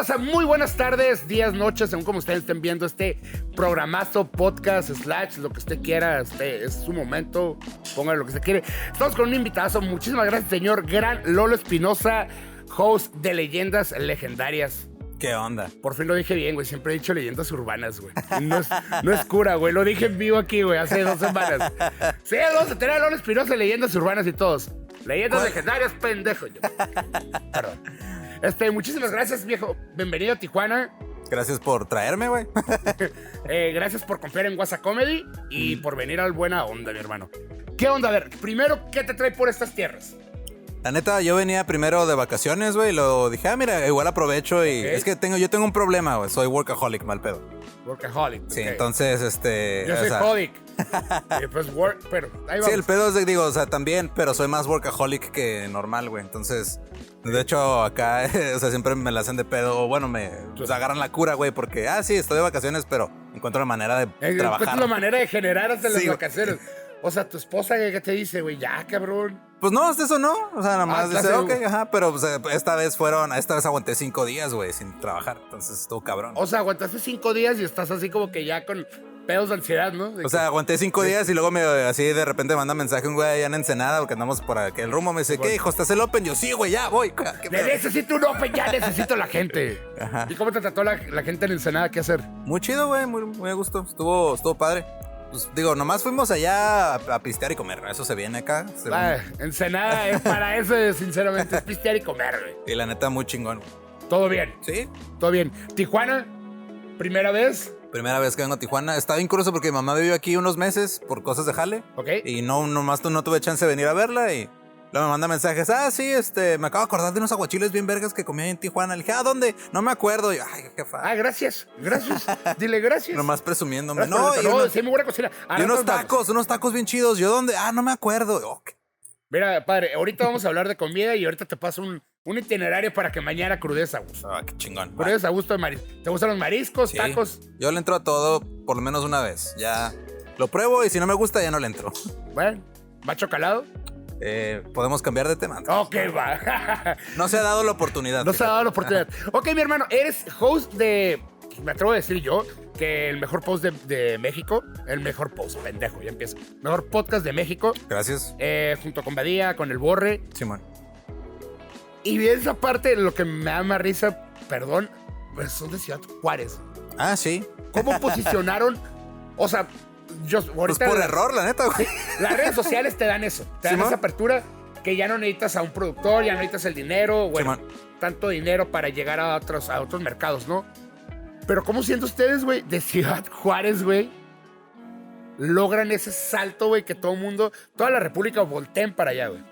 raza? Muy buenas tardes, días, noches, según como ustedes estén viendo este programazo, podcast, slash, lo que usted quiera. Este es su momento, póngale lo que se quiere. Estamos con un invitado. Muchísimas gracias, señor Gran Lolo Espinosa, host de Leyendas Legendarias. ¿Qué onda? Por fin lo dije bien, güey. Siempre he dicho leyendas urbanas, güey. No es, no es cura, güey. Lo dije en vivo aquí, güey, hace dos semanas. Sí, vamos a tener a Lolo Espinosa, leyendas urbanas y todos. Leyendas legendarias, pendejo. Yo. Perdón. Este, muchísimas gracias, viejo. Bienvenido a Tijuana. Gracias por traerme, güey. Eh, gracias por confiar en WhatsApp Comedy y por venir al Buena Onda, mi hermano. ¿Qué onda? A ver, primero, ¿qué te trae por estas tierras? La neta, yo venía primero de vacaciones, güey, y lo dije, ah, mira, igual aprovecho y es que tengo, yo tengo un problema, güey, soy workaholic, mal pedo. Workaholic. Sí, entonces, este... Yo soy sea, Holic. Pues, work, pero ahí Sí, vamos. el pedo es, de- digo, o sea, también, pero soy más workaholic que normal, güey. Entonces, de hecho, acá, o sea, siempre me la hacen de pedo. O bueno, me pues, agarran la cura, güey, porque, ah, sí, estoy de vacaciones, pero encuentro la manera de Eh, trabajar. encuentras la manera de generar hasta las Sí, güey. vacaciones. O sea, tu esposa, ¿qué te dice, güey? Ya, cabrón. Pues no, hasta eso no. O sea, nada más Ah, dice, clase, ok, ajá, pero pues, esta vez fueron, esta vez aguanté cinco días, güey, sin trabajar. Entonces estuvo cabrón. O sea, aguantaste cinco días y estás así como que ya con pedos de ansiedad, ¿no? De O sea, aguanté cinco días y luego me así de repente manda mensaje un güey allá en Ensenada porque andamos por aquel rumbo. Me dice, ¿qué, hijo? ¿Estás el Open? Yo, sí, güey, ya voy. ¿Qué que, pedo?" necesito un open, ya necesito la gente. Ajá. ¿Y cómo te trató la, la gente en Ensenada? ¿Qué hacer? Muy chido, güey, muy, muy a gusto. Estuvo, estuvo padre. Pues digo, nomás fuimos allá a, a pistear y comer. ¿no? Eso se viene acá. se Ah, viene. Ensenada es para eso, sinceramente, es pistear y comer, güey. Y la neta, muy chingón. Todo bien, Sí. todo bien. Tijuana, primera vez, Primera vez que vengo a Tijuana. Está bien curioso porque mi mamá vivió aquí unos meses por cosas de jale. ¿ok? Y no, nomás no tuve chance de venir a verla y luego me manda mensajes. Ah, sí, este, me acabo de acordar de unos aguachiles bien vergas que comía en Tijuana. Le dije, ¿a dónde? No me acuerdo. Y yo, ay, jefa. Ah, gracias, gracias. Dile gracias. nomás presumiéndome. Gracias No, y, unos, sí, muy buena cocina. Y unos vamos. tacos, unos tacos bien chidos. ¿Yo dónde? Ah, no me acuerdo. Ok. Mira, padre, ahorita vamos a hablar de comida y ahorita te paso un, un itinerario para que mañana crudes a gusto. Ah, qué chingón. Crudes a gusto de mariscos. ¿Te gustan los mariscos, Sí. tacos? Yo le entro a todo por lo menos una vez. Ya lo pruebo y si no me gusta ya no le entro. Bueno, macho calado. Eh, Podemos cambiar de tema. Ok, va. No se ha dado la oportunidad. No se ha dado la oportunidad. Ok, mi hermano, eres host de. Me atrevo a decir yo que el mejor post de, de México. El mejor post, pendejo, ya empiezo. Mejor podcast de México. Gracias, eh, junto con Badía, con el Borre. Simón. Y esa parte, lo que me da más risa, perdón, pues son de Ciudad Juárez. Ah, sí. ¿Cómo posicionaron? O sea, yo Pues por error, la neta, güey. Las redes sociales te dan eso. Te dan esa apertura que ya no necesitas a un productor, ya no necesitas el dinero, bueno, tanto dinero para llegar a otros, a otros mercados, ¿no? Pero ¿cómo sienten ustedes, güey, de Ciudad Juárez, güey? Logran ese salto, güey, que todo el mundo, toda la República volteen para allá, güey.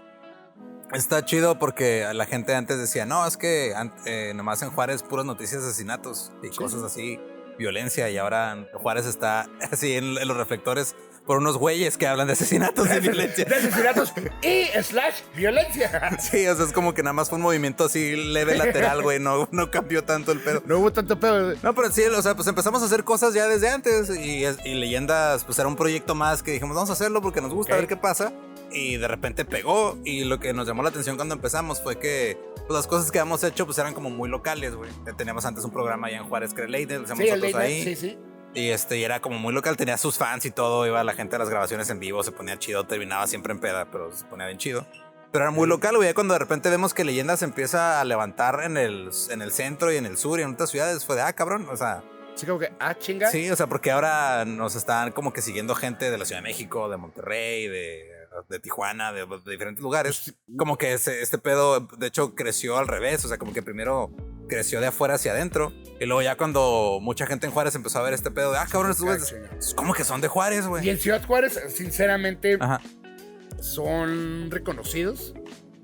Está chido porque la gente antes decía, no, es que eh, nomás en Juárez puras noticias de asesinatos y cosas así, violencia, y ahora Juárez está así en, en los reflectores por unos güeyes que hablan de asesinatos y violencia. De asesinatos y slash violencia. Sí, o sea, es como que nada más fue un movimiento así leve lateral, güey, no, no cambió tanto el pedo. No hubo tanto pedo. güey. No, pero sí, o sea, pues empezamos a hacer cosas ya desde antes y, y Leyendas, pues era un proyecto más que dijimos, vamos a hacerlo porque nos gusta, a ver qué pasa. Y de repente pegó y lo que nos llamó la atención cuando empezamos fue que pues, las cosas que habíamos hecho pues eran como muy locales, güey. Teníamos antes un programa allá en Juárez que era hacíamos Sí, ahí. sí, sí. Y este, y era como muy local, tenía sus fans y todo, iba la gente a las grabaciones en vivo, se ponía chido, terminaba siempre en peda, pero se ponía bien chido. Pero era muy local, güey, cuando de repente vemos que Leyendas empieza a levantar en el, en el centro y en el sur y en otras ciudades, fue de, ah, cabrón, o sea... Sí, como que, ah, chinga. Sí, o sea, porque ahora nos están como que siguiendo gente de la Ciudad de México, de Monterrey, de, de Tijuana, de, de diferentes lugares. Como que ese- este pedo, de hecho, creció al revés. O sea, como que primero creció de afuera hacia adentro. Y luego ya cuando mucha gente en Juárez empezó a ver este pedo de, ah, cabrón, estos güeyes, chinga. ¿cómo que son de Juárez, Y güey? en Ciudad Juárez, sinceramente, Ajá. son reconocidos.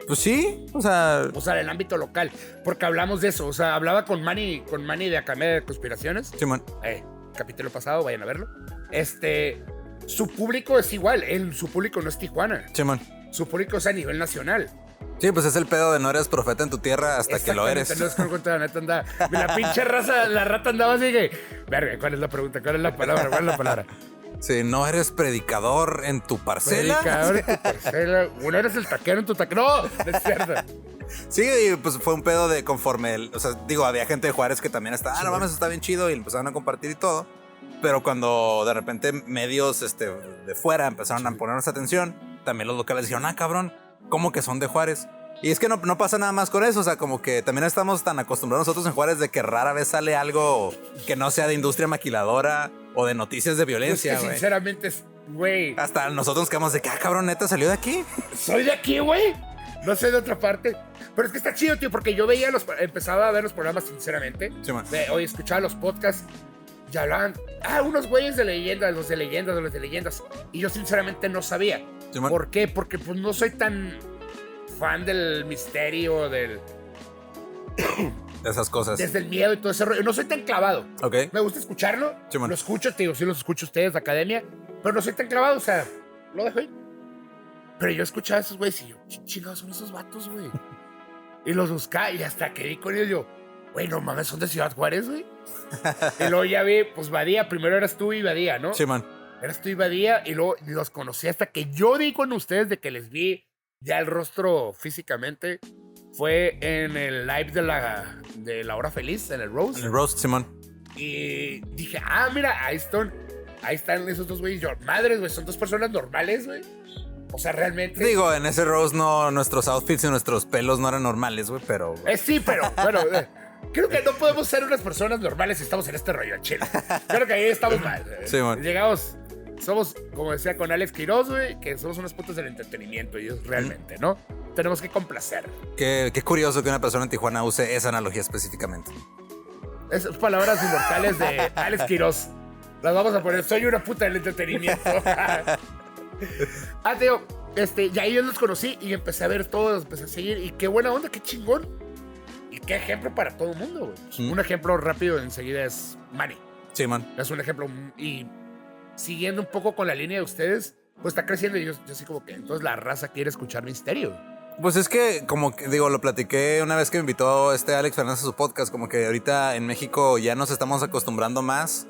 Pues sí, o sea, O sea, en el ámbito local. Porque hablamos de eso. O sea, hablaba con Manny, con Manny de Academia de Conspiraciones. Simón. Eh, capítulo pasado, vayan a verlo. Este. Su público es igual. El, su público no es Tijuana. Simón. Su público es a nivel nacional. Sí, pues es el pedo de no eres profeta en tu tierra hasta que lo eres. No es como la neta anda. La pinche raza, la rata andaba así que. Verga, ¿cuál es la pregunta? ¿Cuál es la palabra? ¿Cuál es la palabra? Sí, no eres predicador en tu parcela. Predicador en tu parcela. Bueno, eres el taquero en tu taquero. No, no es cierto. Sí, y pues fue un pedo de conforme, el- o sea, digo, había gente de Juárez que también estaba, ah, no mames, está bien chido y empezaron a compartir y todo. Pero cuando de repente medios este, de fuera empezaron a ponernos atención, también los locales dijeron, ah, cabrón, ¿cómo que son de Juárez? Y es que no, no pasa nada más con eso, o sea, como que también estamos tan acostumbrados nosotros en Juárez de que rara vez sale algo que no sea de industria maquiladora o de noticias de Es violencia, que güey. sinceramente, es- güey, Hasta nosotros nos quedamos de que, ah, cabrón, neta, salió de aquí. soy de aquí, güey. No soy de otra parte. Pero es que está chido, tío, porque yo veía los. Empezaba a ver los programas, sinceramente. Sí, man. Hoy escuchaba los podcasts y hablaban. Ah, unos güeyes de leyendas, los de leyendas, los de leyendas. Y yo, sinceramente, no sabía. Sí. ¿Por qué? Porque pues no soy tan fan del misterio, del. De esas cosas. Desde el miedo y todo ese rollo. No soy tan clavado. Ok. Me gusta escucharlo. Sí, lo escucho, te digo, sí los escucho ustedes de academia. Pero no soy tan clavado, o sea, lo dejo ahí. Pero yo escuchaba a esos güeyes y yo, "¿Qué chingados son esos vatos, güey? y los buscaba y hasta que vi con ellos, yo, güey, no mames, son de Ciudad Juárez, güey. y luego ya vi, pues Badía, primero eras tú y Badía, ¿no? Sí, man. Eras tú y Badía y luego los conocí hasta que yo di con ustedes de que les vi ya el rostro físicamente. Fue en el live de la, de la hora feliz, en el Rose. El roast, Simón. Y dije, ah, mira, ahí están, ahí están esos dos güeyes. Yo, madres, güey, son dos personas normales, güey. O sea, realmente. Digo, en ese roast no, nuestros outfits y nuestros pelos no eran normales, güey, pero. Eh, sí, pero, bueno, eh, creo que no podemos ser unas personas normales si estamos en este rollo, chile. Creo que ahí estamos mal. Sí, man. Llegamos, somos, como decía con Alex Quiroz, güey, que somos unos putos del entretenimiento y es realmente, ¿no? Tenemos que complacer. Qué, qué curioso que una persona en Tijuana use esa analogía específicamente. Esas palabras inmortales de Alex Quiroz. Las vamos a poner. Soy una puta del entretenimiento. ah, tío. Este, y ahí yo los conocí y empecé a ver todos, empecé a seguir. Y qué buena onda, qué chingón. Y qué ejemplo para todo el mundo. güey. Un ejemplo rápido enseguida es Manny. Sí, man. Es un ejemplo. mm, Y siguiendo un poco con la línea de ustedes, pues está creciendo. Y yo, yo así como que entonces la raza quiere escuchar misterio. Pues es que, como que digo, lo platiqué una vez que me invitó este Alex Fernández a su podcast, como que ahorita en México ya nos estamos acostumbrando más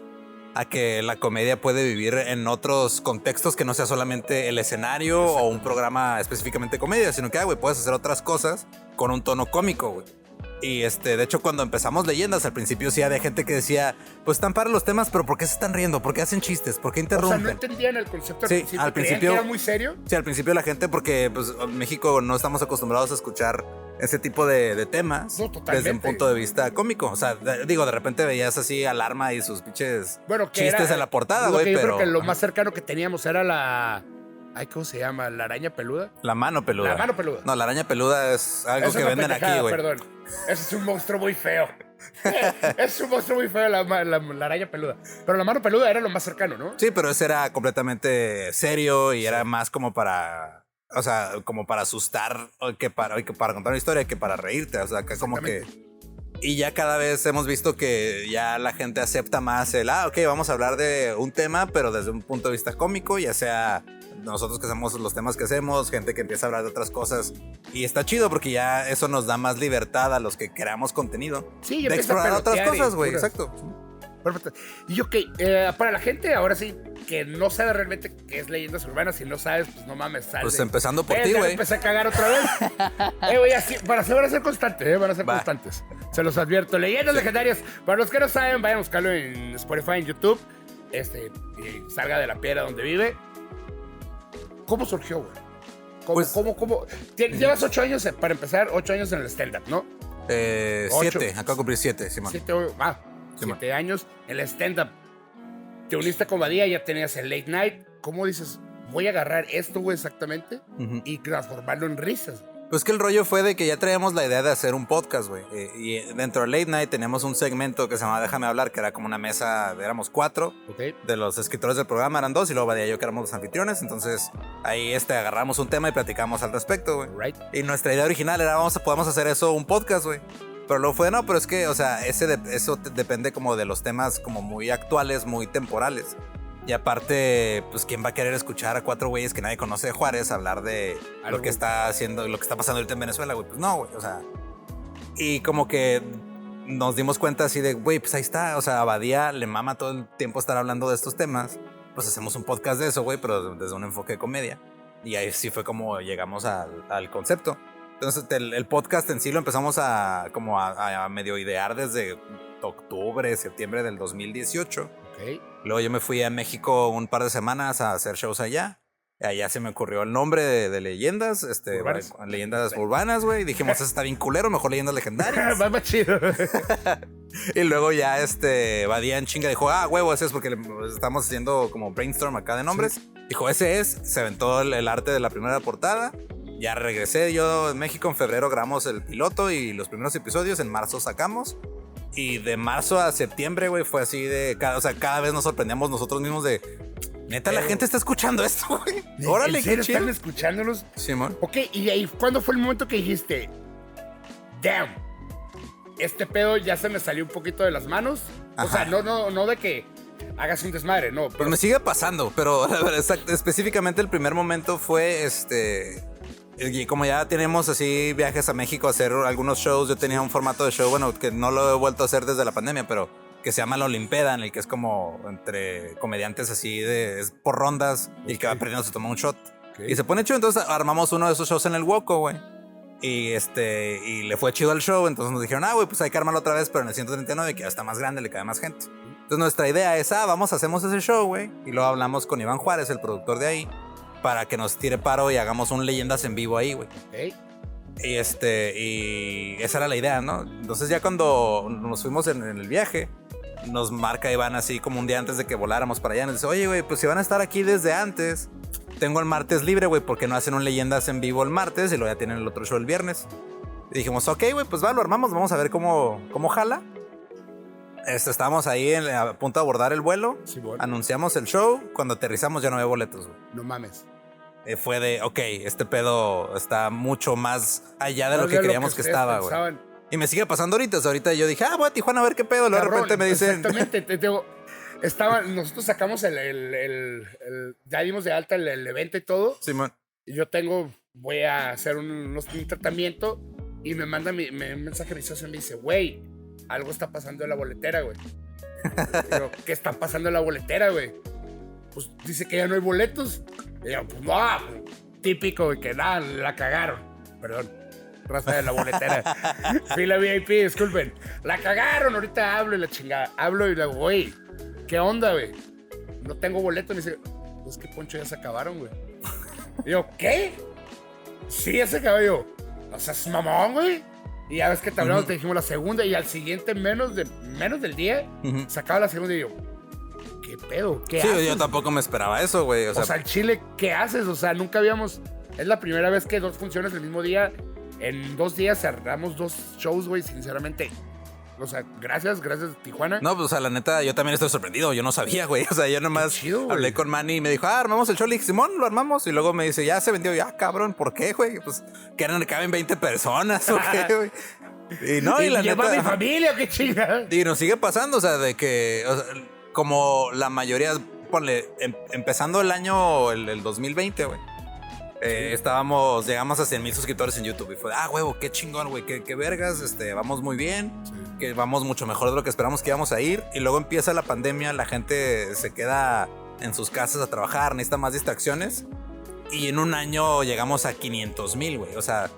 a que la comedia puede vivir en otros contextos que no sea solamente el escenario o un programa específicamente comedia, sino que, ah, güey, puedes hacer otras cosas con un tono cómico, güey. Y este, de hecho, cuando empezamos leyendas, al principio sí había gente que decía, pues están para los temas, pero ¿por qué se están riendo? ¿Por qué hacen chistes? ¿Por qué O sea, interrumpen? no entendían el concepto al Sí, principio. al principio- que era muy serio. Sí, al principio la gente, porque pues en México no estamos acostumbrados a escuchar ese tipo de, de temas No, desde un punto de vista cómico. O sea, de- digo, de repente veías así Alarma y sus pinches Bueno, que chistes era- en la portada, güey, yo pero creo que lo más cercano que teníamos era la. Ay, ¿cómo se llama? ¿La araña peluda? la mano peluda. La mano peluda. No, la araña peluda es algo que venden aquí, güey. Perdón. Ese es un monstruo muy feo. es un monstruo muy feo, la, ma- la- la araña peluda. Pero la mano peluda era lo más cercano, ¿no? Sí, pero ese era completamente serio y era más como para, o sea, como para asustar que para, que para contar una historia que para reírte. O sea, que como que... Y ya cada vez hemos visto que ya la gente acepta más el, ah, ok, vamos a hablar de un tema, pero desde un punto de vista cómico, ya sea nosotros que hacemos los temas que hacemos, gente que empieza a hablar de otras cosas. Y está chido porque ya eso nos da más libertad a los que creamos contenido. Sí, de empieza a explorar otras cosas, güey. Exacto. Perfecto. Y ok, eh, para la gente ahora sí que no sabe realmente qué es leyendas urbanas, si no sabes, pues no mames, sal Pues empezando por Eh, ti, güey. Empecé a cagar otra vez. eh, güey, así, para van a ser constantes, eh, van a ser Va. constantes. Se los advierto. Leyendas legendarias. Para los que no saben, vayan a buscarlo en Spotify, en YouTube. Este, y salga de la piedra donde vive. ¿Cómo surgió, güey? ¿Cómo, Pues- cómo, cómo? Llevas ocho años, eh, para empezar, ocho años en el stand-up, ¿no? Eh, Ocho. siete, acabo de cumplir siete, Simón. Siete, ah, Sí, siete años en el stand-up. Te uniste con Badía, ya tenías el late night. ¿Cómo dices, voy a agarrar esto, güey, exactamente, y transformarlo en risas? Pues que el rollo fue de que ya traíamos la idea de hacer un podcast, güey. Eh, y dentro de Late Night teníamos un segmento que se llamaba Déjame hablar, que era como una mesa, éramos cuatro. De los escritores del programa eran dos y luego y yo que éramos los anfitriones. Entonces ahí este, agarramos un tema y platicamos al respecto, güey. Right. Y nuestra idea original era, vamos a, podemos hacer eso un podcast, güey. Pero luego fue, no, pero es que, o sea, ese de- eso depende como de los temas como muy actuales, muy temporales. Y aparte, pues, ¿quién va a querer escuchar a cuatro güeyes que nadie conoce de Juárez hablar de Algo. lo que está haciendo, lo que está pasando ahorita en Venezuela, güey? Pues no, güey, o sea. Y como que nos dimos cuenta así de, güey, pues ahí está, o sea, a Badía le mama todo el tiempo estar hablando de estos temas. pues hacemos un podcast de eso, güey, pero desde un enfoque de comedia. Y ahí sí fue como llegamos al, al concepto. Entonces el, el, podcast en sí lo empezamos a como a, a, medio idear desde octubre, septiembre del 2018. Okay. Luego yo me fui a México un par de semanas a hacer shows allá. Allá se me ocurrió el nombre de, de leyendas, este, ¿Urbanas? leyendas urbanas, güey. Dijimos, eso está bien culero, mejor leyendas legendarias. Va más chido. y luego ya, este, Badía en chinga dijo, ah, huevo, ese es porque le, estamos haciendo como brainstorm acá de nombres. Sí. Dijo, ese es, se aventó el, el, arte de la primera portada. Ya regresé yo en México, en febrero grabamos el piloto y los primeros episodios, en marzo sacamos. Y de marzo a septiembre, güey, fue así de, cada, o sea, cada vez nos sorprendíamos nosotros mismos de, Neta, la gente está escuchando esto, güey. Órale, ¿En serio qué están escuchándonos? Simón. Ok, y ahí, ¿cuándo fue el momento que dijiste, damn, este pedo ya se me salió un poquito de las manos? Ajá. O sea, no, no, no de que hagas un desmadre, no. Pero, pero me sigue pasando, pero específicamente el primer momento fue este. Y como ya tenemos así viajes a México a hacer algunos shows, yo tenía un formato de show, bueno, que no lo he vuelto a hacer desde la pandemia, pero que se llama La Olimpeda, en el que es como entre comediantes así de es por rondas okay. y el que va perdiendo se toma un shot. Okay. Y se pone chido, entonces armamos uno de esos shows en el Woco, güey. Y este, y le fue chido al show, entonces nos dijeron, ah, güey, pues hay que armarlo otra vez, pero en el 139, que ya está más grande, le cae más gente. Entonces nuestra idea es, ah, vamos, hacemos ese show, güey. Y luego hablamos con Iván Juárez, el productor de ahí, para que nos tire paro y hagamos un leyendas en vivo ahí, güey. Okay. Y este, y esa era la idea, ¿no? Entonces ya cuando nos fuimos en, en el viaje, nos marca Iván así como un día antes de que voláramos para allá. Nos dice, oye, güey, pues si van a estar aquí desde antes, tengo el martes libre, güey, porque no hacen un leyendas en vivo el martes y luego ya tienen el otro show el viernes. Y dijimos, ok, güey, pues va, lo armamos, vamos a ver cómo, cómo jala. Este, estábamos ahí en, a punto de abordar el vuelo. Sí, bueno. Anunciamos el show. Cuando aterrizamos ya no había boletos, güey. No mames. Eh, fue de, ok, este pedo está mucho más allá de no, lo que creíamos lo que, que estaba, güey. Y me sigue pasando ahorita. O sea, ahorita yo dije, ah, voy a Tijuana a ver qué pedo. Luego de repente me dicen. Exactamente, te digo. Estaba, nosotros sacamos el, el, el, el ya dimos de alta el, evento y todo. Sí, man. Y yo tengo, voy a hacer un, un tratamiento y me manda mi, me, un mensaje de y me dice, güey, algo está pasando en la boletera, güey. ¿qué está pasando en la boletera, güey? Pues dice que ya no hay boletos. Y yo, pues no, típico, que nada, la cagaron. Perdón raza de la boletera. Fila VIP, disculpen. La cagaron, ahorita hablo y la chingada. Hablo y le digo, güey, ¿qué onda, güey? No tengo boleto. Me dice, es que Poncho ya se acabaron, güey. Y yo, ¿qué? Sí, ya se acabó. Y yo, o sea, es mamón, güey. Y ya ves que te hablamos, uh -huh. te dijimos la segunda y al siguiente, menos, de, menos del día, uh -huh. se acaba la segunda y yo, ¿qué pedo? ¿Qué sí, haces? yo tampoco me esperaba eso, güey. O, o sea, el Chile, ¿qué haces? O sea, nunca habíamos. Es la primera vez que dos funciones el mismo día en dos días cerramos dos shows, güey, sinceramente. O sea, gracias, gracias Tijuana. No, pues o sea, la neta, yo también estoy sorprendido. Yo no sabía, güey. O sea, yo nomás chido, hablé con Manny y me dijo, ah, armamos el show. Le dije, Simón, lo armamos. Y luego me dice, ya se vendió. Ya, cabrón, ¿por qué, güey? Pues que eran, caben 20 personas, ¿o qué, güey? Y no, y, y la lleva neta. mi familia, qué chingada. Y nos sigue pasando, o sea, de que, o sea, como la mayoría, ponle, em, empezando el año, el, el 2020, güey eh, estábamos, llegamos a 100 mil suscriptores en YouTube y fue, ah, huevo, qué chingón, güey, qué, qué, vergas, este, vamos muy bien, sí. que vamos mucho mejor de lo que esperamos que íbamos a ir. Y luego empieza la pandemia, la gente se queda en sus casas a trabajar, necesita más distracciones. Y en un año llegamos a 500 mil, güey, o sea,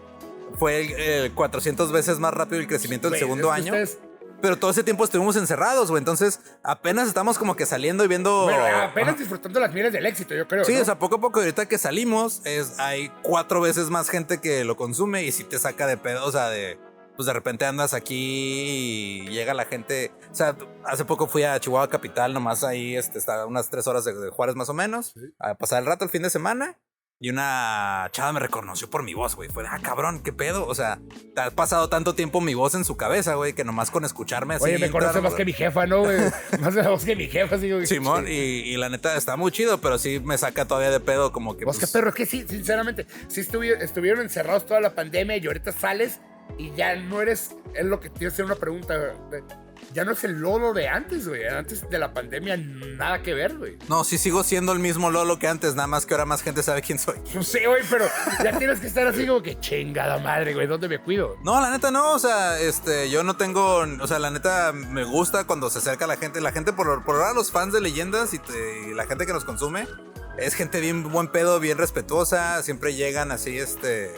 fue eh, 400 veces más rápido el crecimiento del segundo año. Ustedes pero todo ese tiempo estuvimos encerrados, güey. Entonces, apenas estamos como que saliendo y viendo. Apenas Ajá. disfrutando las miles del éxito, yo creo. Sí, ¿no? o sea, poco a poco, ahorita que salimos, es, hay cuatro veces más gente que lo consume y si te saca de pedo, o sea, de. Pues de repente andas aquí y llega la gente. O sea, hace poco fui a Chihuahua Capital, nomás ahí este, está unas tres horas de, de Juárez más o menos, sí. a pasar el rato el fin de semana. Y una chava me reconoció por mi voz, güey. Fue, ah, cabrón, qué pedo. O sea, te has pasado tanto tiempo mi voz en su cabeza, güey, que nomás con escucharme así. Oye, me conoce más que mi jefa, ¿no, güey? más de la voz que mi jefa, sí, güey. Simón, y, y, la neta está muy chido, pero sí me saca todavía de pedo, como que. Pues, pues... qué perro, es que sí, sinceramente, sí estuvieron, estuvieron encerrados toda la pandemia y ahorita sales y ya no eres. Es lo que te iba a hacer una pregunta. Ya no es el Lolo de antes, güey. Antes de la pandemia, nada que ver, güey. No, sí sigo siendo el mismo Lolo que antes, nada más que ahora más gente sabe quién soy. No sé, güey, pero ya tienes que estar así como que chingada madre, güey. ¿Dónde me cuido? No, la neta no, o sea, este, yo no tengo, o sea, la neta me gusta cuando se acerca la gente, la gente por, por ahora los fans de leyendas y, te- y la gente que nos consume, es gente bien buen pedo, bien respetuosa, siempre llegan así, este,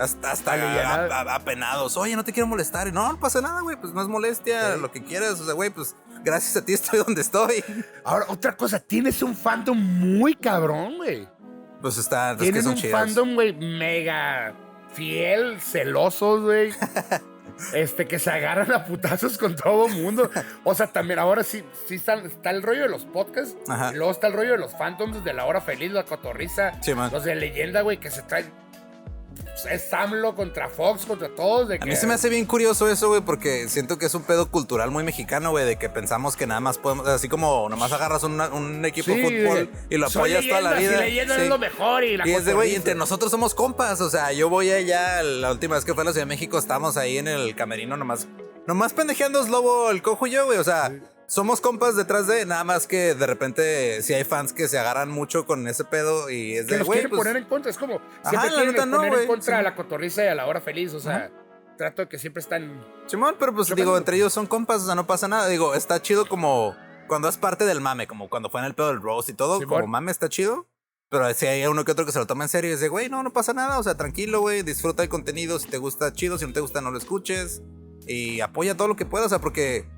hasta, hasta apenados, oye, no te quiero molestar, y no, no pasa nada, güey, pues no es molestia, Sí. lo que quieras, o sea, güey, pues gracias a ti estoy donde estoy. Ahora, otra cosa, tienes un fandom muy cabrón, güey. Pues está, es que Tienes son un chidas. fandom, güey, mega fiel, celosos, güey. Este, que se agarran a putazos con todo mundo. O sea, también ahora sí, sí está, está el rollo de los podcasts. Ajá. Y luego está el rollo de los fandoms de la hora feliz, la cotorriza. Sí. Los de leyenda, güey, que se traen. Es Samlo contra Fox, contra todos. De A que, mí se me hace bien curioso eso, güey, porque siento que es un pedo cultural muy mexicano, güey, de que pensamos que nada más podemos, así como nomás agarras un, un equipo Sí, de fútbol y lo apoyas toda la vida. Y Sí. es lo mejor. Y la Y es de, güey, entre nosotros somos compas, o sea, yo voy allá, la última vez que fue a la Ciudad de México, estábamos ahí en el camerino nomás, nomás pendejeando Lobo, el cojo y yo, güey, o sea, somos compas detrás de, nada más que de repente si hay fans que se agarran mucho con ese pedo y es que de, güey, pues, poner en contra. Es como Ajá, siempre la quieren neta no, poner en contra Sí. a la cotorriza y a la hora feliz. O sea, trato de que siempre están. Simón, pero pues digo, entre ellos son compas, o sea, no pasa nada. Digo, está chido como cuando es parte del mame, como cuando fue en el pedo del roast y todo, Simón. como mame está chido. Pero si hay uno que otro que se lo toma en serio y de, güey, no, no pasa nada, o sea, tranquilo, güey, disfruta el contenido, si te gusta, chido, si no te gusta, no lo escuches. Y apoya todo lo que puedas, o sea, porque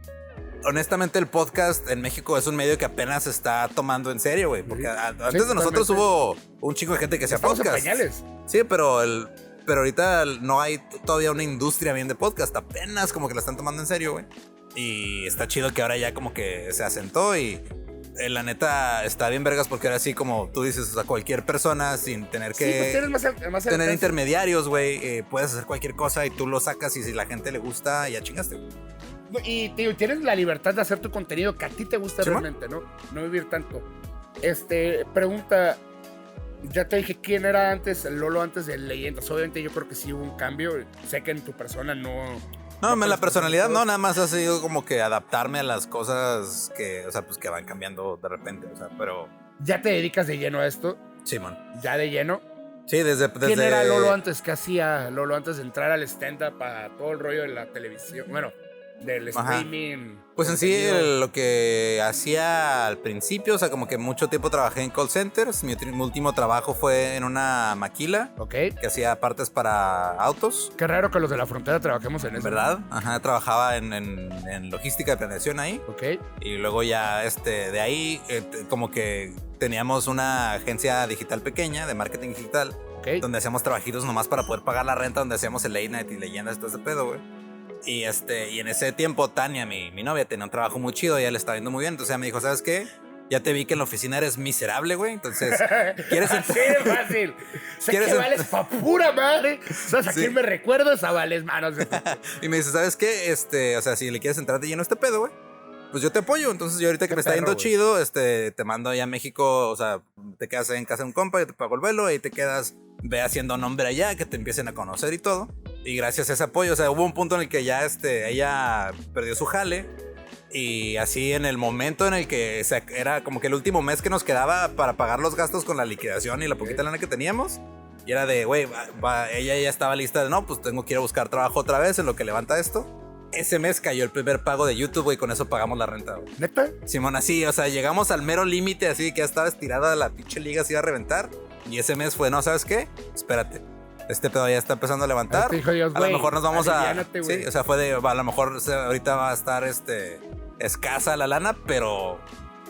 honestamente el podcast en México es un medio que apenas se está tomando en serio, güey. Porque antes de nosotros hubo un chico de gente que hacía podcast. pañales. Sí, pero el, pero ahorita no hay todavía una industria bien de podcast. Apenas como que la están tomando en serio, güey. Y está chido que ahora ya como que se asentó y eh, la neta está bien vergas porque ahora sí como tú dices, o sea, cualquier persona sin tener Sí, que pues más, al- más tener intermediarios, güey, eh, puedes hacer cualquier cosa y tú lo sacas y si la gente le gusta, ya chingaste. güey. Y tío, tienes la libertad de hacer tu contenido que a ti te gusta Simón. realmente, ¿no? No vivir tanto. Este, pregunta. Ya te dije quién era antes, Lolo antes de Leyendas. Obviamente yo creo que sí hubo un cambio. Sé que en tu persona no. No, No la personalidad no, nada más ha sido como que adaptarme a las cosas que, o sea, pues que van cambiando de repente, o sea, pero Ya te dedicas de lleno a esto. Simón. Ya de lleno. Sí, desde, desde ¿Quién era Lolo antes? ¿Qué hacía Lolo antes de entrar al stand-up a todo el rollo de la televisión? Bueno, del Ajá. streaming. Pues en sí, el- lo que hacía al principio, o sea, como que mucho tiempo trabajé en call centers. Mi, último trabajo fue en una maquila Ok. que hacía partes para autos, Qué raro que los de la frontera trabajemos en eso. ¿verdad? Ajá, trabajaba en, en- en logística de planeación ahí. Ok. Y luego ya, este, de ahí, eh, como que teníamos una agencia digital pequeña de marketing digital, Ok. donde hacíamos trabajitos nomás para poder pagar la renta, donde hacíamos el late night y leyendas y todo ese pedo, güey. Y, este, y en ese tiempo, Tania, mi, mi novia, tenía un trabajo muy chido, ella le estaba yendo muy bien. Entonces ella me dijo, ¿sabes qué? Ya te vi que en la oficina eres miserable, güey. Entonces, ¿quieres Así de fácil. Sé ¿Quieres que vales pa' pura madre. ¿Sabes a Sí. quién me recuerdas? A Vales Manos. Y me dice, ¿sabes qué? Este, o sea, si le quieres entrar de lleno a este pedo, güey. Pues yo te apoyo. Entonces yo ahorita que Qué me está perro, yendo chido, este, te mando allá a México, o sea, te quedas en casa de un compa, yo te pago el vuelo y te quedas, ve haciendo nombre allá, que te empiecen a conocer y todo. Y gracias a ese apoyo, o sea, hubo un punto en el que ya, este, ella perdió su jale. Y así en el momento en el que se- era como que el último mes que nos quedaba para pagar los gastos con la liquidación y la poquita lana que teníamos. Y era de, güey, ella ya estaba lista de, no, pues tengo que ir a buscar trabajo otra vez en lo que levanta esto. Ese mes cayó el primer pago de YouTube, güey, con eso pagamos la renta, güey. ¿Neta? Simón, así, o sea, llegamos al mero límite, así que ya estaba estirada la pinche liga, se iba a reventar. Y ese mes fue, no, ¿sabes qué? Espérate. Este pedo ya está empezando a levantar. Dios, a lo mejor nos vamos a. Sí, o sea, fue de. A lo mejor ahorita va a estar este escasa la lana, pero,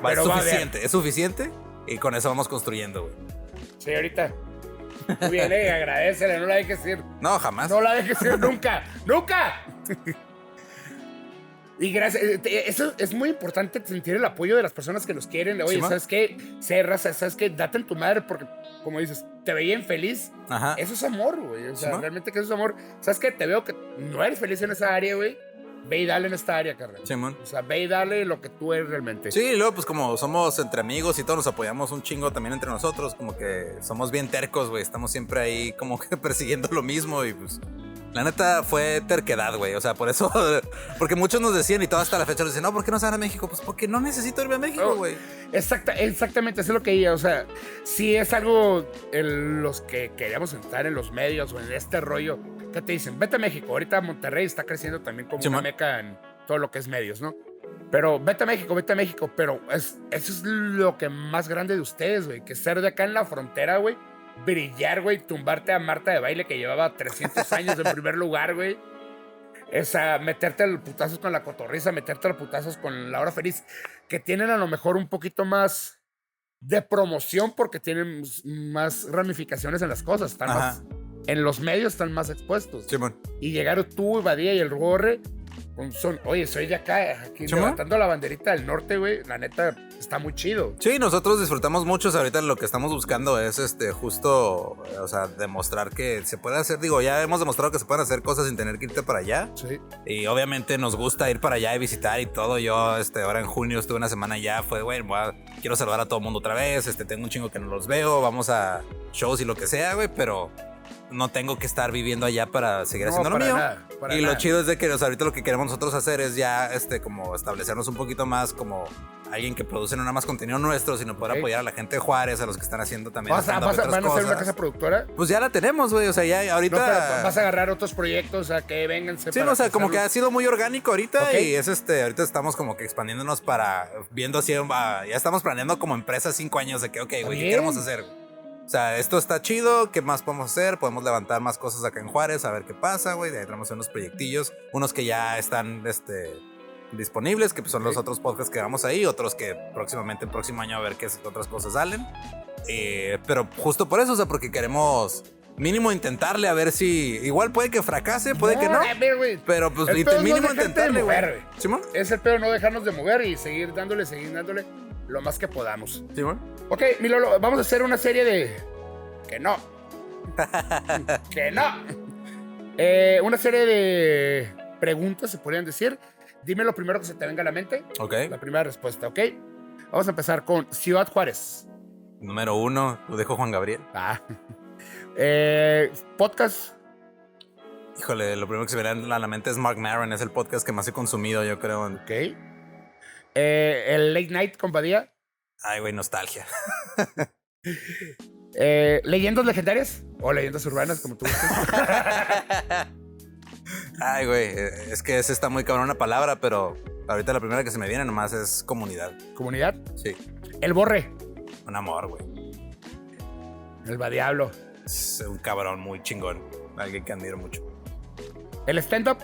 va, Pero es va a haber. suficiente. Es suficiente. Y con eso vamos construyendo, güey. Sí, ahorita. Muy bien, eh, agradecele, no la dejes ir. No, jamás. No la dejes ir nunca, nunca. Y gracias, eh, eso es muy importante sentir el apoyo de las personas que nos quieren. Oye. ¿sabes qué? Raza, ¿sabes qué? Date en tu madre porque, como dices, te veían feliz. Ajá. Eso es amor, güey. O sea, realmente que eso es amor. ¿Sabes qué? Te veo que no eres feliz en esa área, güey. Ve y dale en esta área, carnal. Simón. O sea, ve y dale lo que tú eres realmente. Sí, y luego pues como somos entre amigos y todos nos apoyamos un chingo también entre nosotros, como que somos bien tercos, güey, estamos siempre ahí como que persiguiendo lo mismo y pues La neta fue terquedad, güey. O sea, por eso. Porque muchos nos decían y todo hasta la fecha nos dicen, no, ¿por qué no se van a México? Pues porque no necesito irme a México, Oh, güey. Exacta, exactamente, eso es lo que ella, o sea, si es algo en los que queríamos entrar en los medios o en este rollo, que te dicen, vete a México, ahorita Monterrey está creciendo también como una meca en todo lo que es medios, ¿no? Pero vete a México, vete a México, pero es, eso es lo que más grande de ustedes, güey, que ser de acá en la frontera, güey, brillar, güey, tumbarte a Marta de baile que llevaba 300 años en primer lugar, güey. Es a meterte a los putazos con la cotorriza, meterte a los putazos con la hora feliz, que tienen a lo mejor un poquito más de promoción porque tienen más ramificaciones en las cosas, están Ajá. más, en los medios están más expuestos. Simón. Y llegaron tú, Badía y el Gorre, con son, oye, soy de acá, aquí levantando la banderita del norte, güey, la neta, está muy chido. Sí, nosotros disfrutamos mucho. ahorita lo que estamos buscando es este justo, o sea, demostrar que se puede hacer. Digo, ya hemos demostrado que se pueden hacer cosas sin tener que irte para allá. Sí. Y obviamente nos gusta ir para allá y visitar y todo. Yo, este, ahora en junio estuve una semana allá. Fue, güey, quiero saludar a todo el mundo otra vez. Este, tengo un chingo que no los veo. Vamos a shows y lo que sea, güey, pero no tengo que estar viviendo allá para seguir No, haciendo lo mío. nada, y lo chido es de que o sea, ahorita lo que queremos nosotros hacer es ya este como establecernos un poquito más como alguien que produce no nada más contenido nuestro, sino poder apoyar a la gente de Juárez, a los que están haciendo también. Vas a- vas a- ¿Van a hacer una casa productora? Pues ya la tenemos, güey. O sea, ya No, ahorita. pero vas a agarrar otros proyectos, sea, que vengan. Sí, no, o sea, como que ha sido muy orgánico ahorita y es este, ahorita estamos como que expandiéndonos para, viendo así, ah, ya estamos planeando como empresa cinco años de que, ok, güey, ¿qué queremos hacer? O sea, esto está chido, ¿qué más podemos hacer? Podemos levantar más cosas acá en Juárez, a ver qué pasa, güey, de ahí tenemos unos proyectillos, unos que ya están, este, disponibles, que pues, son los otros podcasts que vamos ahí, otros que próximamente, el próximo año a ver qué otras cosas salen. Eh, pero justo por eso, o sea, porque queremos mínimo intentarle a ver si, igual puede que fracase, puede que no. ver, güey, Pero pues El no mínimo de intentarle, mover. Es el pedo no dejarnos de mover y seguir dándole, seguir dándole lo más que podamos. ¿Simón? Ok, mi Lolo, vamos a hacer una serie de. Que no. que no. Eh, una serie de preguntas, se podrían decir. Dime lo primero que se te venga a la mente. Ok. La primera respuesta, ¿ok? Vamos a empezar con Ciudad Juárez. Número uno, lo dijo Juan Gabriel. Ah. Eh, podcast. Híjole, lo primero que se me viene a la mente es Mark Maron, es el podcast que más he consumido, yo creo. Ok. Eh, el Late Night con Badía. Ay, güey, nostalgia. Eh, leyendas legendarias o leyendas urbanas, como tú gustes. Ay, güey, eh, es que ese está muy cabrón una palabra, pero ahorita la primera que se me viene nomás es comunidad. Comunidad. Sí, El Borre. un amor, güey. El Badiablo. Es un cabrón muy chingón. Alguien que admiro mucho. El stand-up.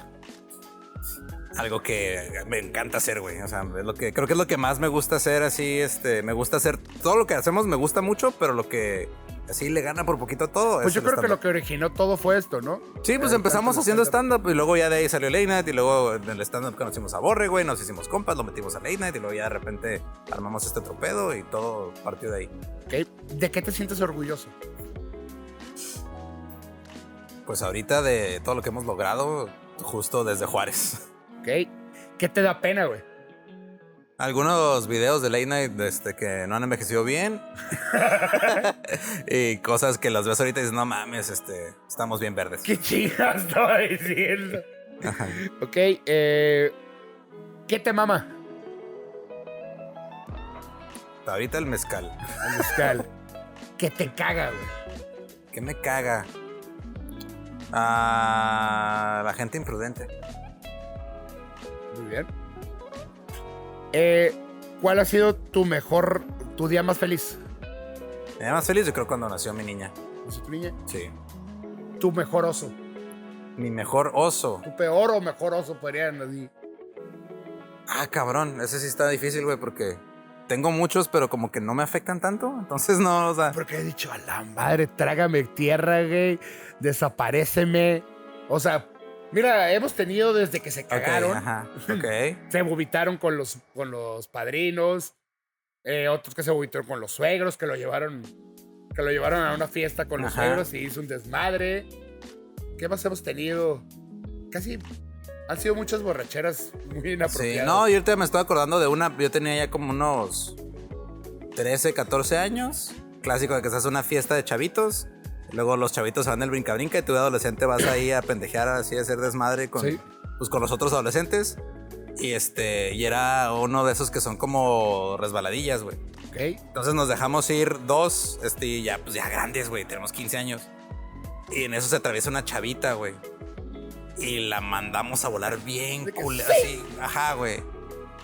Algo que me encanta hacer, güey. O sea, es lo que, creo que es lo que más me gusta hacer, así, este, me gusta hacer, todo lo que hacemos me gusta mucho, pero lo que así le gana por poquito a todo. Pues es yo creo que lo que originó todo fue esto, ¿no? Sí, pues El empezamos haciendo stand-up. y luego ya de ahí salió Late Night y luego en el stand-up conocimos a Borre, güey, nos hicimos compas, lo metimos a Late Night y luego ya de repente armamos este tropedo y todo partió de ahí. Ok. ¿De qué te sientes orgulloso? Pues ahorita de todo lo que hemos logrado, justo desde Juárez. ¿Qué te da pena, güey? Algunos videos de Late Night este, que no han envejecido bien y cosas que las ves ahorita y dices, no mames, este, estamos bien verdes. ¿Qué chingas estaba diciendo? ok. Eh, ¿Qué te mama? Ahorita el mezcal. El mezcal. ¿Qué te caga, güey? ¿Qué me caga? Ah, la gente imprudente. Muy bien. Eh, ¿Cuál ha sido tu mejor, tu día más feliz? Me da más feliz, yo creo, cuando nació mi niña. ¿Es tu niña? Sí. Tu mejor oso. Mi mejor oso. Tu peor o mejor oso podrían decir. Ah, cabrón. Ese sí está difícil, güey, porque tengo muchos, pero como que no me afectan tanto. Entonces, no, o sea. Porque he dicho, a la madre, trágame tierra, güey. Desaparéceme. O sea, mira, hemos tenido desde que se cagaron. ajá. Ok. se vomitaron con los, con los padrinos. eh, otros que se vomitaron con los suegros, que lo llevaron. Que lo llevaron a una fiesta con los Ajá. suegros y hizo un desmadre. ¿Qué más hemos tenido? Casi han sido muchas borracheras muy Sí, inapropiadas. no, yo ahorita me estoy acordando de una. Yo tenía ya como unos 13, 14 años. Clásico de que se hace una fiesta de chavitos. Luego los chavitos se van del brinca-brinca y tú de adolescente vas ahí a pendejear, así a hacer desmadre con, Sí. pues, con los otros adolescentes. Y este, y era uno de esos que son como resbaladillas, güey. Ok. Entonces nos dejamos ir dos, este, y ya, pues ya grandes, güey, tenemos 15 años. Y en eso se atraviesa una chavita, güey. Y la mandamos a volar bien cool, sí. así. Ajá, güey.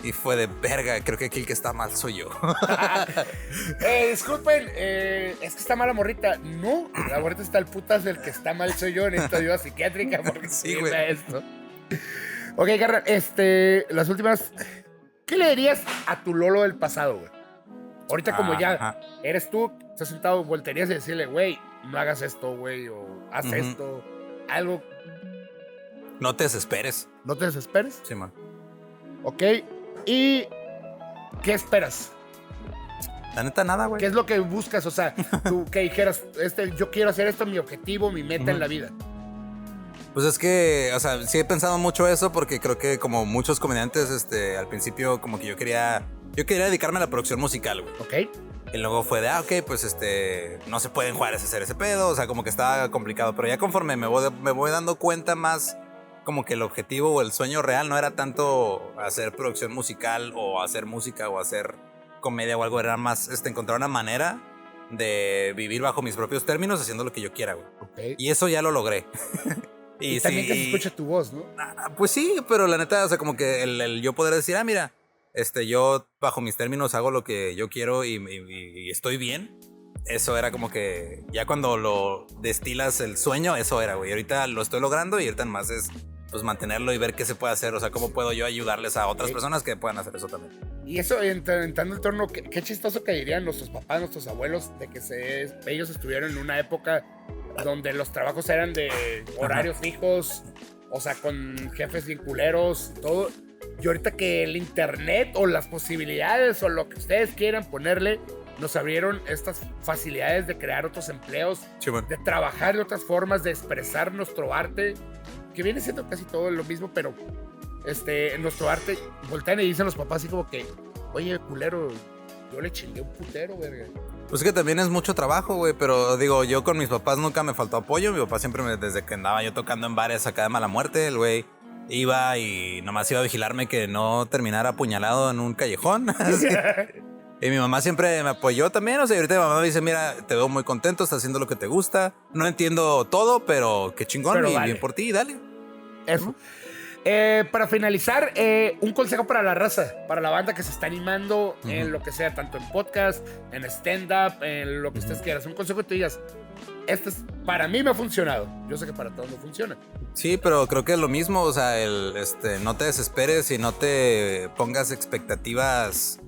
Y fue de verga, creo que aquí el que está mal soy yo. Eh, disculpen, eh, es que está mala morrita. No, la morrita está el putas del que está mal soy yo. Necesito ayuda psiquiátrica porque Sí, sí, güey. esto. Ok, carnal, este, las últimas. ¿Qué le dirías a tu Lolo del pasado, güey? Ahorita, como ya Ajá. eres tú, estás sentado, volterías y decirle, güey, no hagas esto, güey, o haz esto, algo, No te desesperes, no te desesperes, Simón. ¿ok? ¿Y qué esperas? La neta, nada, güey. ¿Qué es lo que buscas? O sea, tú que dijeras, este, yo quiero hacer esto, mi objetivo, mi meta en la vida. Pues es que, o sea, sí he pensado mucho eso porque creo que como muchos comediantes, este, al principio como que yo quería, yo quería dedicarme a la producción musical, güey. ¿Ok? Y luego fue de, ah, ok, pues este, no se pueden jugar a hacer ese pedo, o sea, como que estaba complicado, pero ya conforme me voy, me voy dando cuenta más, como que el objetivo o el sueño real no era tanto hacer producción musical o hacer música o hacer comedia o algo, era más este, encontrar una manera de vivir bajo mis propios términos haciendo lo que yo quiera, güey. Ok. Y eso ya lo logré. Y, también sí, que se escuche tu voz, ¿no? Ah, Pues sí, pero la neta, o sea, como que el, el yo poder decir, ah, mira, este, yo bajo mis términos hago lo que yo quiero y, y- y estoy bien. Eso era como que ya cuando lo destilas el sueño, eso era, güey. Ahorita lo estoy logrando y ahorita más es pues mantenerlo y ver qué se puede hacer. O sea, cómo puedo yo ayudarles a otras personas que puedan hacer eso también. Y eso, ent- entrando el torno, qué, qué chistoso que dirían nuestros papás, nuestros abuelos, de que se, ellos estuvieron en una época donde los trabajos eran de horarios fijos, o sea, con jefes bien culeros, todo. Y ahorita que el internet o las posibilidades o lo que ustedes quieran ponerle, nos abrieron estas facilidades de crear otros empleos, de trabajar de otras formas, de expresar nuestro arte, que viene siendo casi todo lo mismo, pero este, en nuestro arte, voltean y dicen los papás así como que, oye, culero, yo le chingué un putero, verga. Pues que también es mucho trabajo, güey, pero digo, yo con mis papás nunca me faltó apoyo. Mi papá siempre, me- desde que andaba yo tocando en bares acá de mala muerte, el güey iba y nomás iba a vigilarme que no terminara apuñalado en un callejón. Así. Y mi mamá siempre me apoyó también. O sea, ahorita mi mamá me dice: Mira, te veo muy contento, estás haciendo lo que te gusta. No entiendo todo, pero qué chingón Pero y vale. bien por ti, dale. Eso. Eh, para finalizar, eh, un consejo para la raza, para la banda que se está animando en Ujú. lo que sea, tanto en podcast, en stand-up, en lo que ustedes quieran. Un consejo que tú digas, este es, para mí me ha funcionado. Yo sé que para todos no funciona. Sí, pero creo que es lo mismo, o sea, el, este, no te desesperes y no te pongas expectativas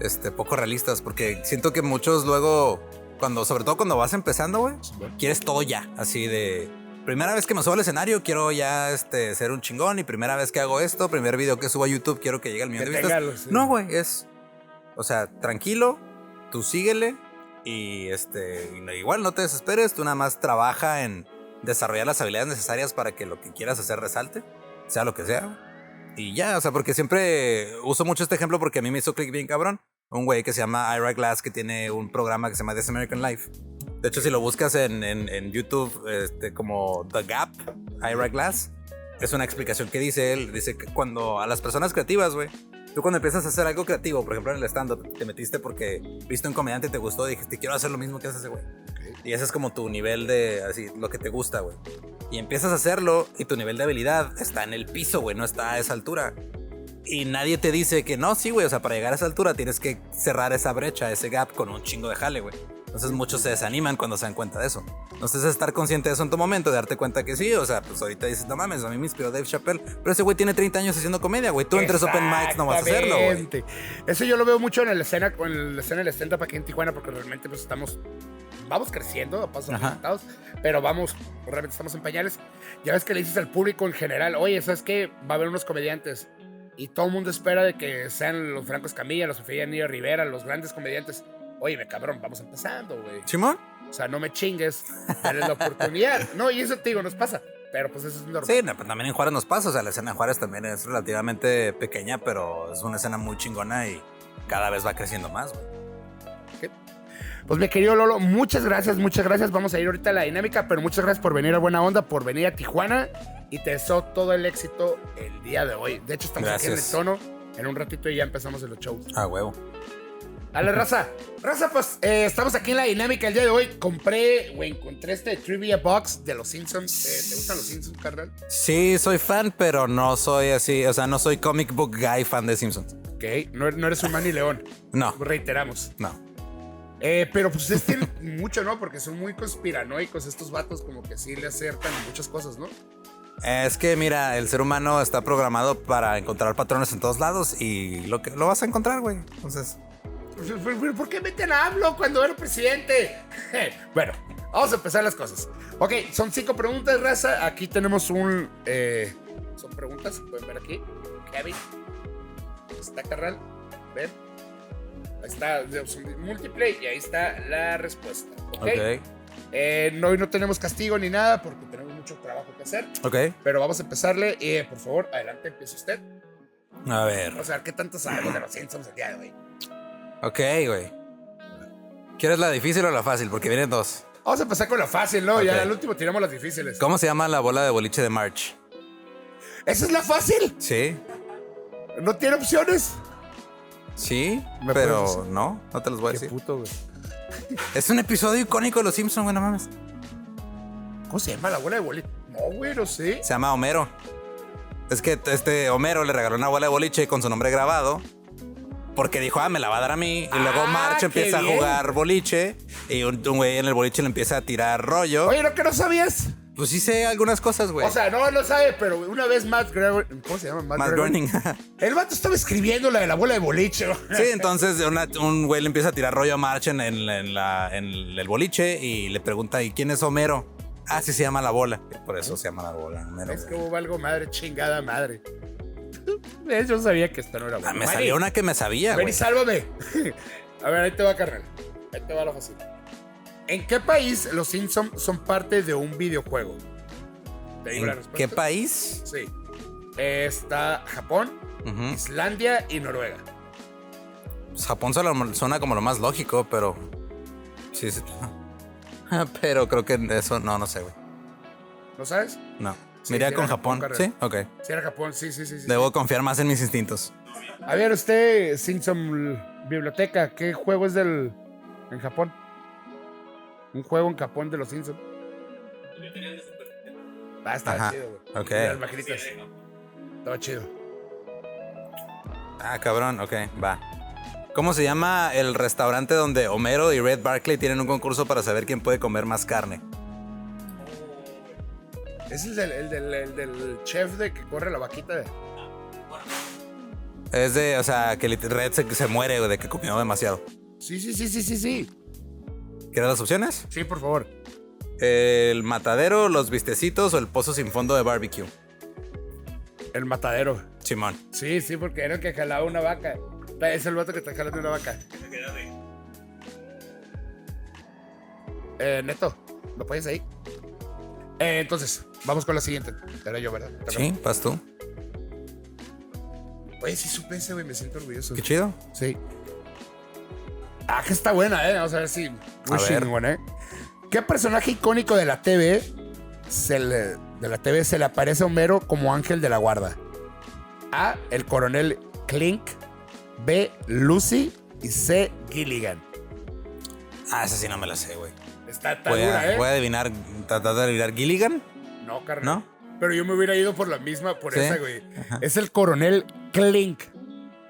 este, poco realistas, porque siento que muchos luego, cuando, sobre todo cuando vas empezando, güey, quieres todo ya, así de... Primera vez que me subo al escenario, quiero ya este, ser un chingón. Y primera vez que hago esto, primer video que subo a YouTube, quiero que llegue al millón Que de vistas. No, güey, es. O sea, tranquilo, tú síguele. Y este, igual no te desesperes, tú nada más trabaja en desarrollar las habilidades necesarias para que lo que quieras hacer resalte, sea lo que sea. Y ya, o sea, porque siempre uso mucho este ejemplo porque a mí me hizo clic bien cabrón. Un güey que se llama Ira Glass que tiene un programa que se llama This American Life. De hecho, si lo buscas en, en- en YouTube este, como The Gap, Ira Glass, es una explicación que dice él. Dice que cuando a las personas creativas, güey, tú cuando empiezas a hacer algo creativo, por ejemplo en el stand-up, te metiste porque viste un comediante y te gustó y dijiste, quiero hacer lo mismo que hace ese güey. Y ese es como tu nivel de, así, lo que te gusta, güey. Y empiezas a hacerlo y tu nivel de habilidad está en el piso, güey, no está a esa altura. Y nadie te dice que no, sí, güey, o sea, para llegar a esa altura tienes que cerrar esa brecha, ese gap con un chingo de jale, güey. Entonces muchos se desaniman cuando se dan cuenta de eso. Entonces estar consciente de eso en tu momento, de darte cuenta que sí, o sea, pues ahorita dices, no mames, a mí me inspiró Dave Chappelle, pero ese güey tiene 30 años haciendo comedia, güey. Tú en tres open mics no vas a hacerlo, güey. Eso yo lo veo mucho en la escena, en la escena del stand-up aquí en Tijuana, porque realmente pues estamos, vamos creciendo a pasos agigantados, pero vamos, realmente estamos en pañales. Ya ves que le dices al público en general, oye, ¿sabes qué? Va a haber unos comediantes. Y todo el mundo espera de que sean los Franco Escamilla, los Sofía Niño Rivera, los grandes comediantes. Oye, me cabrón, vamos empezando, güey. ¿Simón? O sea, no me chingues, dale la oportunidad. No, y eso te digo, nos pasa. Pero pues eso es normal. Sí, no, pues también en Juárez nos pasa, o sea, la escena de Juárez también es relativamente pequeña, pero es una escena muy chingona y cada vez va creciendo más, güey. Pues mi querido Lolo, muchas gracias, muchas gracias. Vamos a ir ahorita a la dinámica, pero muchas gracias por venir a Buena Onda, por venir a Tijuana y te deseo todo el éxito el día de hoy. De hecho, estamos aquí en el tono. En un ratito y ya empezamos el show. Ah, huevo. Dale, raza. Raza, pues eh, estamos aquí en la dinámica el día de hoy. Compré, güey, encontré este Trivia Box de los Simpsons. Eh, ¿Te gustan los Simpsons, carnal? Sí, soy fan, pero no soy así. O sea, no soy comic book guy fan de Simpsons. Ok, no, no eres un man y león. No, Reiteramos. no. Eh, pero pues ustedes tienen mucho, ¿no? Porque son muy conspiranoicos estos vatos, como que sí le acertan muchas cosas, ¿no? Es que mira, el ser humano está programado para encontrar patrones en todos lados y lo que lo vas a encontrar, güey. Entonces, ¿Por, por- por qué meten a AMLO cuando era presidente? bueno, vamos a empezar las cosas. Ok, son cinco preguntas, raza. Aquí tenemos un... eh, son preguntas, pueden ver aquí. Kevin. Está carnal. Ven. Ahí está múltiple y ahí está la respuesta. Ok. ok, Eh, hoy no tenemos castigo ni nada porque tenemos mucho trabajo que hacer. ok. Pero vamos a empezarle. Eh, por favor, adelante, empiece usted. A ver, Vamos a ver qué tanto sabemos de los Simpsons el día de hoy. Ok, güey. ¿Quieres la difícil o la fácil? Porque vienen dos. Vamos a empezar con lo fácil, ¿no? Ok. Ya al último tiramos las difíciles. ¿Cómo se llama la bola de boliche de March? ¿Esa es la fácil? Sí, ¿No tiene opciones? sí, ¿Me puedes pero decir? no, no te los voy a Qué decir. puto, güey. Es un episodio icónico de los Simpsons, güey, no mames. ¿Cómo se llama la bola de boliche? No, güey, no sé. Se llama Homero. Es que este Homero le regaló una bola de boliche con su nombre grabado. Porque dijo, ah, me la va a dar a mí. Y luego Ah, empieza bien. a jugar boliche. Y un un güey en el boliche le empieza a tirar rollo. Oye, ¿no que no sabías? Pues sí sé algunas cosas, güey. O sea, no lo sabe, pero una vez Matt Gregor... ¿Cómo se llama? Matt, Matt Groening. Groening. El vato estaba escribiendo la de la bola de boliche. sí, entonces una- un güey le empieza a tirar rollo a March en, en- en la- en el boliche y le pregunta, ¿y quién es Homero? Ah, sí se llama la bola. Por eso se llama la bola. Homero, Es que hubo algo madre, chingada madre. Yo sabía que esto no era Ah, bueno. me Mari, salió una que me sabía, Ven y sálvame. A ver, ahí te va, carnal. Ahí te va la fácil. ¿En qué país los Simpsons son parte de un videojuego? Te digo la ¿En respuesta. qué país? Sí. Está Japón. Islandia y Noruega. Japón suena, suena como lo más lógico, pero. Sí, sí. Pero creo que eso no, no sé, güey. ¿No sabes? No. Sí, Miré sí con Japón. Japón, Sí, ok. Sí, era Japón, sí, sí, sí. sí. Debo confiar más en mis instintos. A ver, usted, Simpson Biblioteca, ¿qué juego es del. en Japón? Un juego en Japón de los Simpsons. Ah, estaba Ajá, chido, güey. ok. De Las maquinitas. Estaba chido. Ah, cabrón, ok, va. ¿Cómo se llama el restaurante donde Homero y Red Barkley tienen un concurso para saber quién puede comer más carne? Es el del, el del, el del chef de que corre la vaquita. De... Es de, o sea, que lit- Red se, se muere güey, de que comió demasiado. Sí, sí, sí, sí, sí, sí. ¿Quieres las opciones? Sí, por favor. El matadero, los vistecitos o el pozo sin fondo de barbecue. El matadero. Simón. Sí, sí, porque era el que jalaba una vaca. Es el vato que está jalando una vaca. Eh, Neto, ¿lo pones ahí? Eh, entonces, vamos con la siguiente. Era yo, ¿verdad? ¿Te Sí, vas tú. Oye, sí supe ese, güey. Me siento orgulloso. Qué chido. Sí. Ah, que está buena, ¿eh? Vamos a ver si. Muy A ver. chingón, ¿eh? ¿Qué personaje icónico de la TV se le, de la TV se le aparece a Homero como ángel de la guarda? A. El coronel Clink. B. Lucy. Y C. Gilligan. Ah, esa sí no me la sé, güey. Está tan Voy, a- ¿eh? voy a adivinar, tratar de adivinar Gilligan. No, carnal. ¿No? Pero yo me hubiera ido por la misma, por ¿Sí? esa, güey. Es el coronel Clink.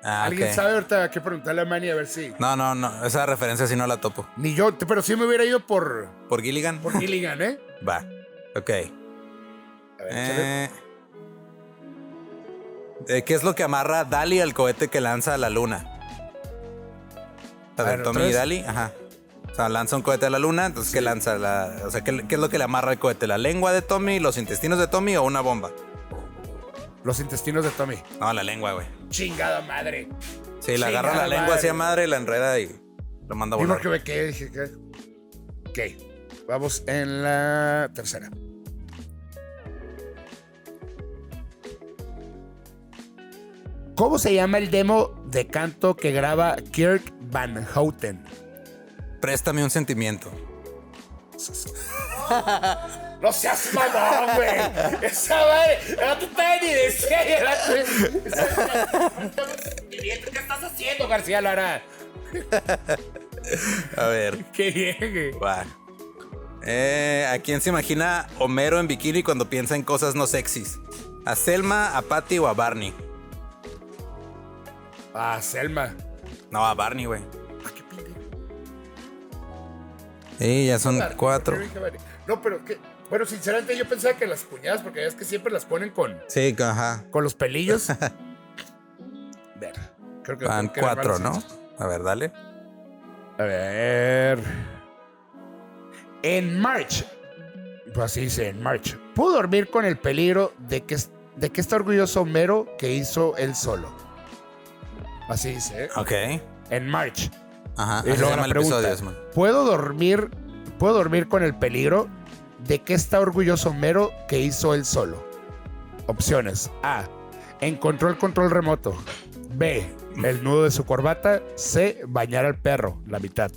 Ah, ¿Alguien sabe ahorita qué preguntarle a Manny a ver si. No, no, no. Esa referencia sí no la topo. Ni yo, pero sí me hubiera ido por, ¿Por Gilligan? por Gilligan, ¿eh? Va. Ok. A ver. Eh, eh, ¿Qué es lo que amarra Dali al cohete que lanza a la luna? A ver, Tommy ¿otra y? Dali, ajá. O sea, lanza un cohete a la luna, entonces ¿qué lanza? La, o sea, ¿qué, qué es lo que le amarra al cohete? ¿La lengua de Tommy, los intestinos de Tommy o una bomba? Los intestinos de Tommy. No, la lengua, güey. Chingada madre. Sí, la agarra la lengua madre. hacia madre, la enreda y lo manda a volar. que me quedé, dije que. Ok. Vamos en la tercera. ¿Cómo se llama el demo de canto que graba Kirk Van Houten? Préstame un sentimiento. No seas mamón, güey. Esa madre. No te estaba ni ¿Qué estás haciendo, García Lara? A ver. Qué bien. Va. Eh, ¿A quién se imagina Homero en bikini cuando piensa en cosas no sexys? ¿A Selma, a Patty o a Barney? Ah, Selma. No, a Barney, güey. Sí, ya son cuatro. No, pero que. Bueno, sinceramente yo pensaba que las cuñadas, porque es que siempre las ponen con, Sí, ajá. con los pelillos. Ver, creo que Van cuatro, ¿no? A ver, dale. A ver. En March. Pues así dice, en March. Pudo dormir con el peligro de que, de que está orgulloso Homero que hizo él solo. Así dice, ¿eh? Ok. En March. Ajá. La el pregunta, episodio. ¿Puedo dormir, ¿Puedo dormir con el peligro de que está orgulloso Homero que hizo él solo? Opciones. A. Encontró el control remoto. B. El nudo de su corbata. C. Bañar al perro. La mitad.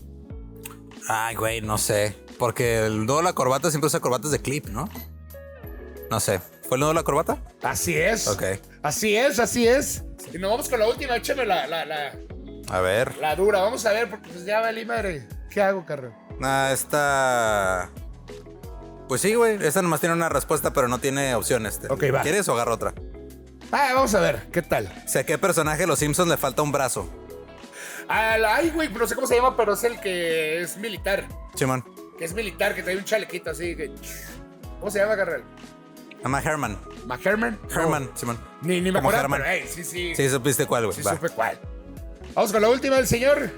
Ay, güey, no sé. Porque el nudo de la corbata siempre usa corbatas de clip, ¿no? No sé. ¿Fue el nudo de la corbata? Así es. Ok. Así es, así es. Y nos vamos con la última. Échame la, la, la, A ver. la dura. Vamos a ver, porque pues ya valí madre. ¿Qué hago, carro? Ah, esta. Pues sí, güey. Esta nomás tiene una respuesta, pero no tiene opciones. Ok, va. ¿Quieres o agarro otra? Ah, vamos a ver. ¿Qué tal? Si a qué personaje de los Simpsons le falta un brazo. Al- Ay, güey, no sé cómo se llama, pero es el que es militar. Simón. Que es militar, que trae un chalequito así. Que... ¿Cómo se llama, Garrel? Llama Herman. ¿McHerman? Herman, Simón. Ni, ni me Como acuerdo, Herman. pero hey, sí, sí. Sí, supiste cuál, güey. sí Va. supe cuál. Vamos con la última del señor.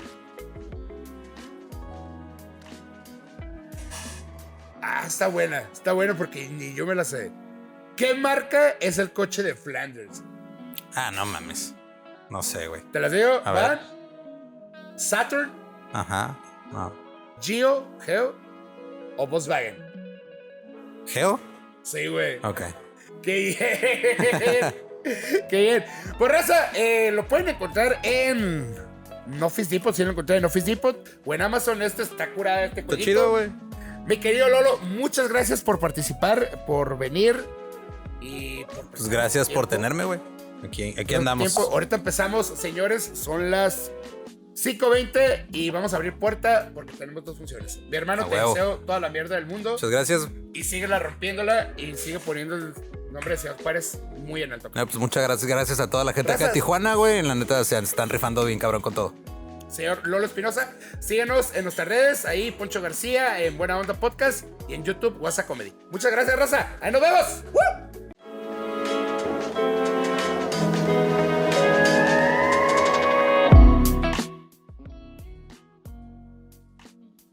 Ah, está buena. Está buena porque ni yo me la sé. ¿Qué marca es el coche de Flanders? Ah, no mames. No sé, güey. ¿Te las digo? A ver. ¿Van? ¿Saturn? Ajá. No. ¿Geo? ¿Geo? ¿O Volkswagen? ¿Geo? Sí, güey. Ok. ¡Qué bien! ¡Qué bien! Pues raza, eh, lo pueden encontrar en Office Depot, si lo encontré en Office Depot o en Amazon. Este está curado, este Está chido, güey. Mi querido Lolo, muchas gracias por participar, por venir y por Pues gracias por tenerme, güey. Aquí, aquí Tiempo. andamos. Ahorita empezamos, señores, son las 5.20 y vamos a abrir puerta porque tenemos dos funciones. Mi hermano, A te huevo. deseo toda la mierda del mundo Muchas gracias. y síguela rompiéndola y sigue poniendo el nombre de Ciudad Juárez muy en alto. Eh, pues muchas gracias, gracias a toda la gente acá de Gracias. Tijuana, güey. En la neta se están rifando bien cabrón con todo. Señor Lolo Espinosa, síguenos en nuestras redes, ahí Poncho García, en Buena Onda Podcast y en YouTube WhatsApp Comedy. Muchas gracias, Raza. Ahí nos vemos. ¡Woo!